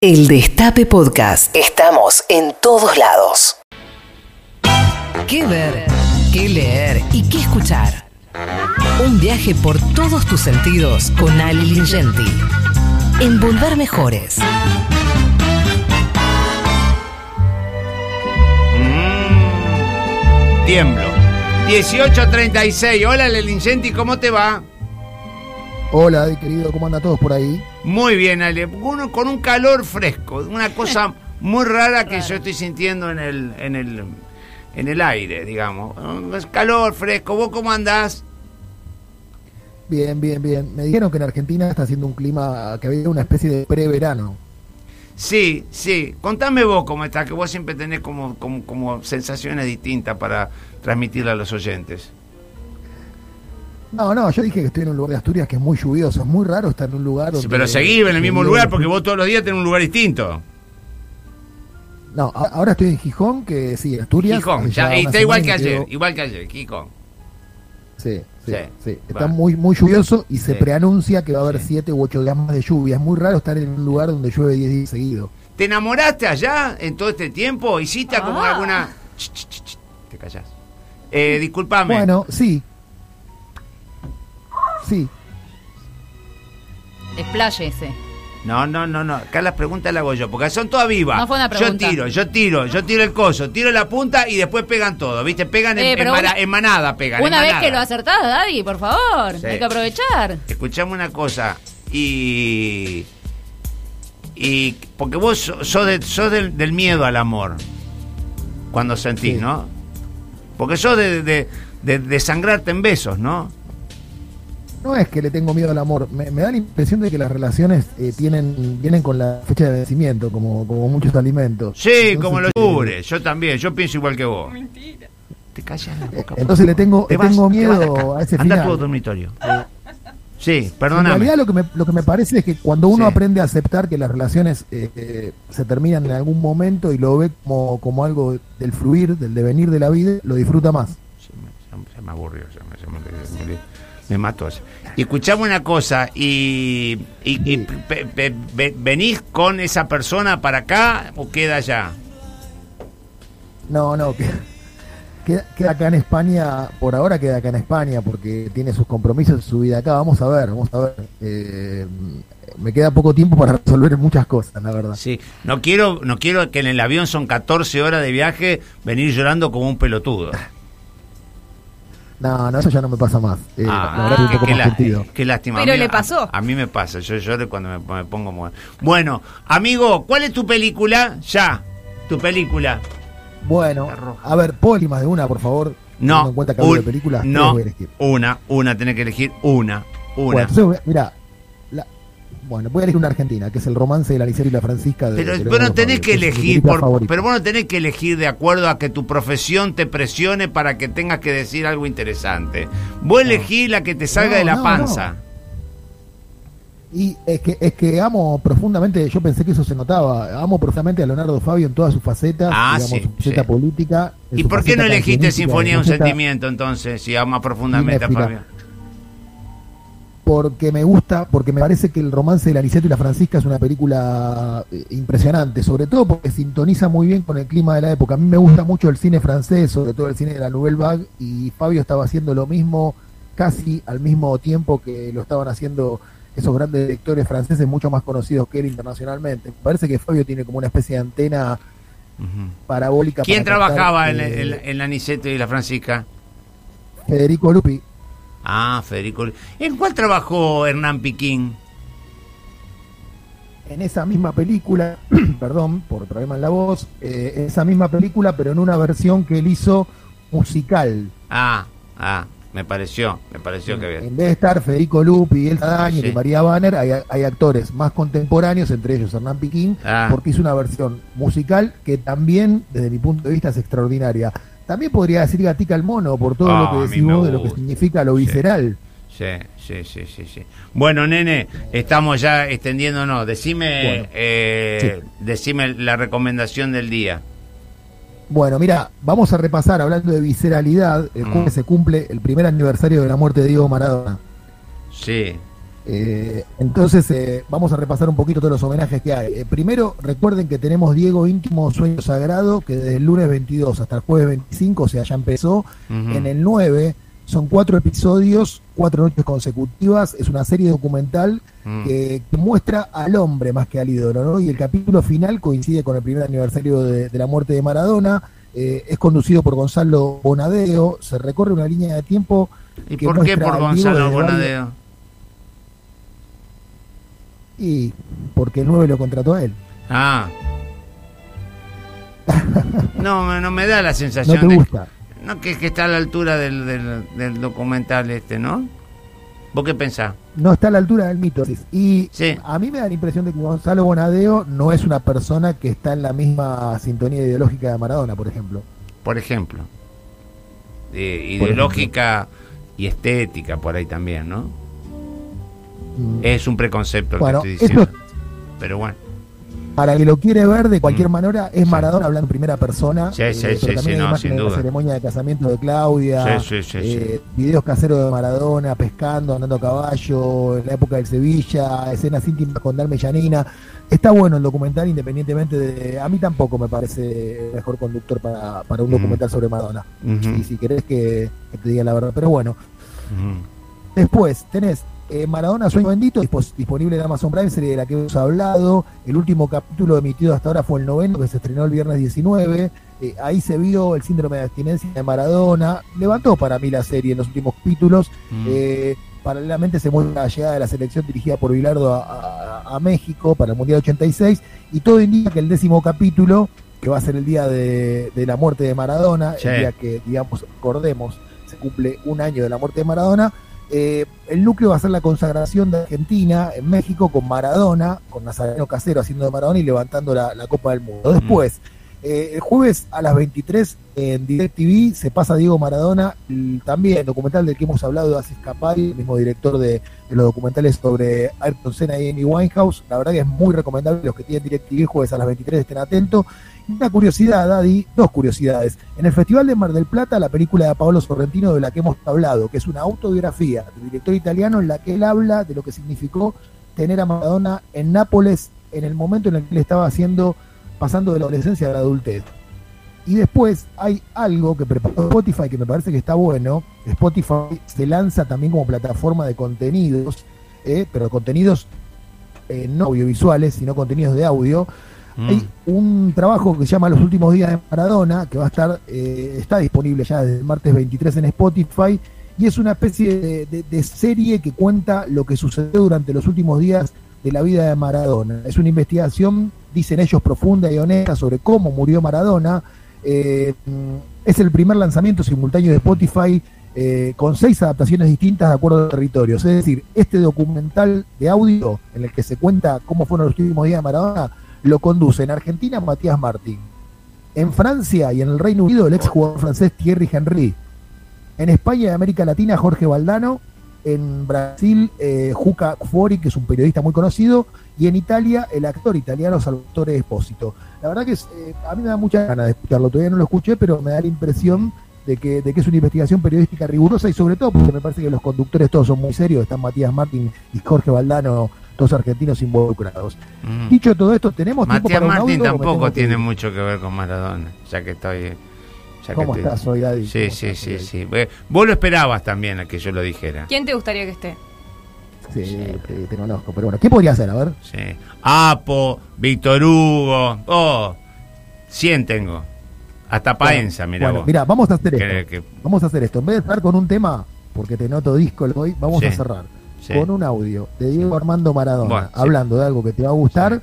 El Destape Podcast. Estamos en todos lados. ¿Qué ver? ¿Qué leer? ¿Y qué escuchar? Un viaje por todos tus sentidos con Ali Lingenti. En Volver Mejores. Mm, tiemblo. 18.36. Hola, Lelingenti, ¿cómo te va? Hola, querido, ¿cómo andan todos por ahí? Muy bien, Ale. Uno, con un calor fresco. Una cosa muy rara que yo estoy sintiendo en el, en el, en el aire, digamos. Es calor fresco. ¿Vos cómo andás? Bien, bien, bien. Me dijeron que en Argentina está haciendo un clima, que había una especie de preverano. Sí, sí. Contame vos cómo está, que vos siempre tenés como, como, como sensaciones distintas para transmitirle a los oyentes. No, no, yo dije que estoy en un lugar de Asturias que es muy lluvioso. Es muy raro estar en un lugar donde... pero seguí en el mismo lugar porque vos todos los días tenés un lugar distinto. No, ahora estoy en Gijón, que sí, Asturias. Gijón, ya, está igual que ayer, igual que ayer, Gijón. Sí, sí, sí. Está muy, muy lluvioso y se preanuncia que va a haber siete u ocho días más de lluvia. Es muy raro estar en un lugar donde llueve diez días seguidos. ¿Te enamoraste allá en todo este tiempo? ¿Hiciste como ah. alguna...? Te callás. Eh, disculpame. Bueno, sí, Sí. Expláyese. No, no, no, no. Acá las preguntas las hago yo, porque son todas vivas. No fue una pregunta. Yo tiro, yo tiro, yo tiro el coso, tiro la punta y después pegan todo, ¿viste? Pegan en, eh, manada, pegan. Una vez que lo acertás, Daddy, por favor. Hay que aprovechar. Escuchame una cosa. Y. Y. Porque vos sos, del, del, miedo al amor. Cuando sentís, ¿no? Porque sos de, de, de sangrarte en besos, ¿no? No es que le tengo miedo al amor, me, da la impresión de que las relaciones eh, tienen vienen con la fecha de vencimiento, como, como muchos alimentos. Sí, como los cubre, yo también, yo pienso igual que vos. Mentira. Te callas la boca. Entonces le tengo, tengo miedo a ese Anda final. Anda dormitorio. Sí, perdóname. En realidad lo que, me, lo que me parece es que cuando uno aprende a aceptar que las relaciones eh, eh, se terminan en algún momento y lo ve como, como algo del fluir, del devenir de la vida, lo disfruta más. Se, me, aburrió, se me, me mató. Y escuchame una cosa, y, venís con esa persona para acá o queda allá? No, no, queda, queda, acá en España, por ahora queda acá en España porque tiene sus compromisos, su vida acá. Vamos a ver, vamos a ver. Eh, me queda poco tiempo para resolver muchas cosas, la verdad. Sí, no quiero, no quiero que en el avión son 14 horas de viaje venir llorando como un pelotudo. No, no, eso ya no me pasa más. Eh, ah, un poco más qué lástima. Pero le pasó. A, mí me pasa, yo lloro cuando me, pongo muy... Bueno, amigo, ¿cuál es tu película? Ya, tu película. Bueno, a ver, ¿puedo más de una, por favor? No, en cuenta que de películas, no, una, una, tenés que elegir una, una. Bueno, mira, bueno, voy a elegir una argentina, que es el romance de la Licera y la Francisca. De, pero vos no tenés que elegir, por, pero vos no tenés que elegir de acuerdo a que tu profesión te presione para que tengas que decir algo interesante. Vos elegís la que te salga de la panza. Y es que, es que amo profundamente, yo pensé que eso se notaba, amo profundamente a Leonardo Fabio en todas sus facetas, ah, digamos, su faceta política. ¿Y por qué no elegiste Sinfonía de un Sentimiento entonces, si amas profundamente a Fabio? Porque me gusta, porque me parece que el romance de la Niceto y la Francisca es una película eh, impresionante, sobre todo porque sintoniza muy bien con el clima de la época. A mí me gusta mucho el cine francés, sobre todo el cine de la Nouvelle Vague, y Fabio estaba haciendo lo mismo casi al mismo tiempo que lo estaban haciendo esos grandes directores franceses mucho más conocidos que él internacionalmente. Me parece que Fabio tiene como una especie de antena parabólica. ¿Quién trabajaba en, en, la Niceto y la Francisca? Federico Lupi. Ah, Federico. ¿En cuál trabajó Hernán Piquín? En esa misma película, perdón por problema en la voz, eh, esa misma película, pero en una versión que él hizo musical. Ah, ah, me pareció, me pareció que bien. En vez de estar Federico Lupi, Elsa Daño y María Banner, hay, actores más contemporáneos, entre ellos Hernán Piquín, ah. porque hizo una versión musical que también, desde mi punto de vista, es extraordinaria. También podría decir gatica al mono por todo lo ah, que decimos de lo que significa lo visceral. Sí, sí, sí, sí, sí. Bueno, nene, estamos ya extendiéndonos. Decime, eh, decime la recomendación del día. Bueno, mira, vamos a repasar, hablando de visceralidad, el mm. se cumple el primer aniversario de la muerte de Diego Maradona. Sí. Eh, entonces, eh, vamos a repasar un poquito todos los homenajes que hay. Eh, primero, recuerden que tenemos Diego Íntimo Sueño Sagrado, que desde el lunes 22 hasta el jueves 25, o sea, ya empezó. En el 9 son cuatro episodios, cuatro noches consecutivas. Es una serie documental Mm. que, que muestra al hombre más que al ídolo, ¿no? Y el capítulo final coincide con el primer aniversario de, de la muerte de Maradona. Eh, es conducido por Gonzalo Bonadeo. Se recorre una línea de tiempo. ¿Y por qué por Gonzalo Bonadeo? Y porque el 9 lo contrató a él. Ah. No, no me da la No sensación te de gusta. no, que, que está a la altura del, del, del documental este, ¿no? ¿Vos qué pensás? No está a la altura del mito. Y Sí. a mí me da la impresión de que Gonzalo Bonadeo no es una persona que está en la misma sintonía ideológica de Maradona, por ejemplo. Por ejemplo. Eh, Por ideológica y estética por ahí también, ¿no? Mm. Es un preconcepto el Bueno, que estoy diciendo. Pero bueno. Para el que lo quiere ver, de cualquier Mm. manera, es Sí. Maradona hablando en primera persona. Sí, sí, pero sí, también sí, no, sin de la duda. ceremonia de casamiento de Claudia, Sí, sí, sí, eh, videos caseros de Maradona, pescando, andando a caballo, en la época del Sevilla, escenas íntimas con Dalma y Yanina. Está bueno el documental, independientemente de... A mí tampoco me parece el mejor conductor para, para un Mm. documental sobre Maradona. Y si querés que, que te diga la verdad. Pero bueno. Después tenés eh, Maradona Sueño Bendito, disponible en Amazon Prime, serie de la que hemos hablado. El último capítulo emitido hasta ahora fue el noveno, que se estrenó el viernes 19. Eh, ahí se vio el síndrome de abstinencia de Maradona. Levantó para mí la serie en los últimos capítulos. Mm. Eh, paralelamente se muestra la llegada de la selección dirigida por Bilardo a, a- a México para el Mundial 86. Y todo indica que el décimo capítulo, que va a ser el día de, de la muerte de Maradona, Sí. el día que, digamos, recordemos, se cumple un año de la muerte de Maradona. Eh, el núcleo va a ser la consagración de Argentina en México con Maradona, con Nazareno Casero haciendo de Maradona y levantando la, la Copa del Mundo. Después, eh, el jueves a las 23 en DirecTV se pasa Diego Maradona, el- también documental del que hemos hablado de Asis el mismo director de, los documentales sobre Ayrton Senna y Amy Winehouse. La verdad que es muy recomendable, los que tienen DirecTV el jueves a las 23 estén atentos. Una curiosidad, Daddy, dos curiosidades. En el Festival de Mar del Plata, la película de Paolo Sorrentino de la que hemos hablado, que es una autobiografía del director italiano en la que él habla de lo que significó tener a Maradona en Nápoles en el momento en el que él estaba haciendo, pasando de la adolescencia a la adultez. Y después hay algo que preparó Spotify que me parece que está bueno. Spotify se lanza también como plataforma de contenidos, eh, pero contenidos eh, no audiovisuales, sino contenidos de audio. Mm. Hay un trabajo que se llama Los últimos días de Maradona, que va a estar, eh, está disponible ya desde el martes 23 en Spotify, y es una especie de, de- de serie que cuenta lo que sucedió durante los últimos días de la vida de Maradona. Es una investigación, dicen ellos, profunda y honesta sobre cómo murió Maradona. Eh, es el primer lanzamiento simultáneo de Spotify eh, con seis adaptaciones distintas de acuerdo a territorios. Es decir, este documental de audio en el que se cuenta cómo fueron los últimos días de Maradona lo conduce en Argentina Matías Martín. En Francia y en el Reino Unido el ex jugador francés Thierry Henry. En España y América Latina Jorge Valdano. En Brasil eh, Juca Fori, que es un periodista muy conocido. Y en Italia el actor italiano Salvatore Espósito. La verdad que es, eh, a mí me da mucha ganas de escucharlo. Todavía no lo escuché, pero me da la impresión de que, de que es una investigación periodística rigurosa y sobre todo porque me parece que los conductores todos son muy serios. Están Matías Martín y Jorge Valdano, dos argentinos involucrados. Mm. Dicho todo esto, tenemos tiempo Matías para un Martín audio tampoco tiene mucho que ver con Maradona, ya que estoy. Ya ¿Cómo estás hoy, Daddy? Sí, ¿Cómo sí, sí, hoy? sí. Vos lo esperabas también a que yo lo dijera. ¿Quién te gustaría que esté? Sí, te, te conozco, pero bueno, ¿qué podría hacer? A ver. Sí. Apo, Víctor Hugo, oh, 100 tengo. Hasta Paenza, mira bueno, vos. mira, vamos a hacer esto. que- Vamos a hacer esto. En vez de estar con un tema, porque te noto disco hoy, vamos Sí. a cerrar sí, con un audio de Diego Armando Maradona, Bueno, sí. hablando de algo que te va a gustar sí.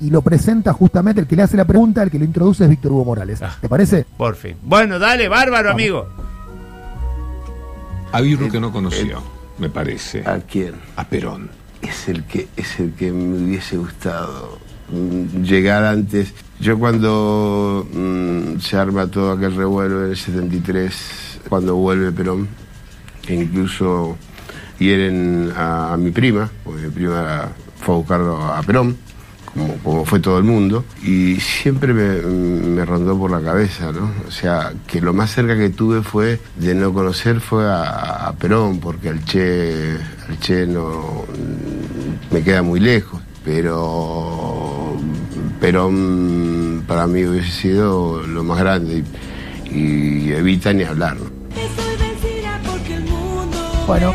Y lo presenta justamente el que le hace la pregunta, el que lo introduce es Víctor Hugo Morales. Ah. ¿Te parece? Por fin. Bueno, dale, bárbaro, Vamos. amigo. Había uno que no conoció, me parece. ¿A quién? A Perón. Es el que es el que me hubiese gustado mm, llegar antes. Yo cuando mm, se arma todo aquel revuelo en el 73, cuando vuelve Perón, que incluso hieren a, a mi prima, porque mi prima era- fue a buscarlo a Perón, como, como fue todo el mundo, y siempre me, me rondó por la cabeza, ¿no? O sea, que lo más cerca que tuve fue de no conocer fue a, a Perón, porque al Che, al Che no me queda muy lejos, pero Perón para mí hubiese sido lo más grande y, y evita ni hablar. ¿no? Bueno,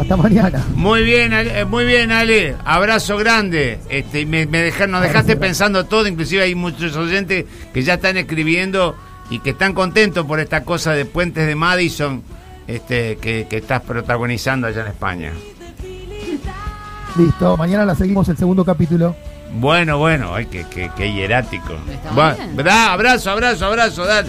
hasta mañana. Muy bien, Ale, eh, muy bien, Ale. Abrazo grande. Este, me, nos dejaste pensando todo, inclusive hay muchos oyentes que ya están escribiendo y que están contentos por esta cosa de Puentes de Madison este, que, que estás protagonizando allá en España. Listo, mañana la seguimos el segundo capítulo. Bueno, bueno, ay, qué, qué, qué hierático. Va, da, abrazo, abrazo, abrazo, dale.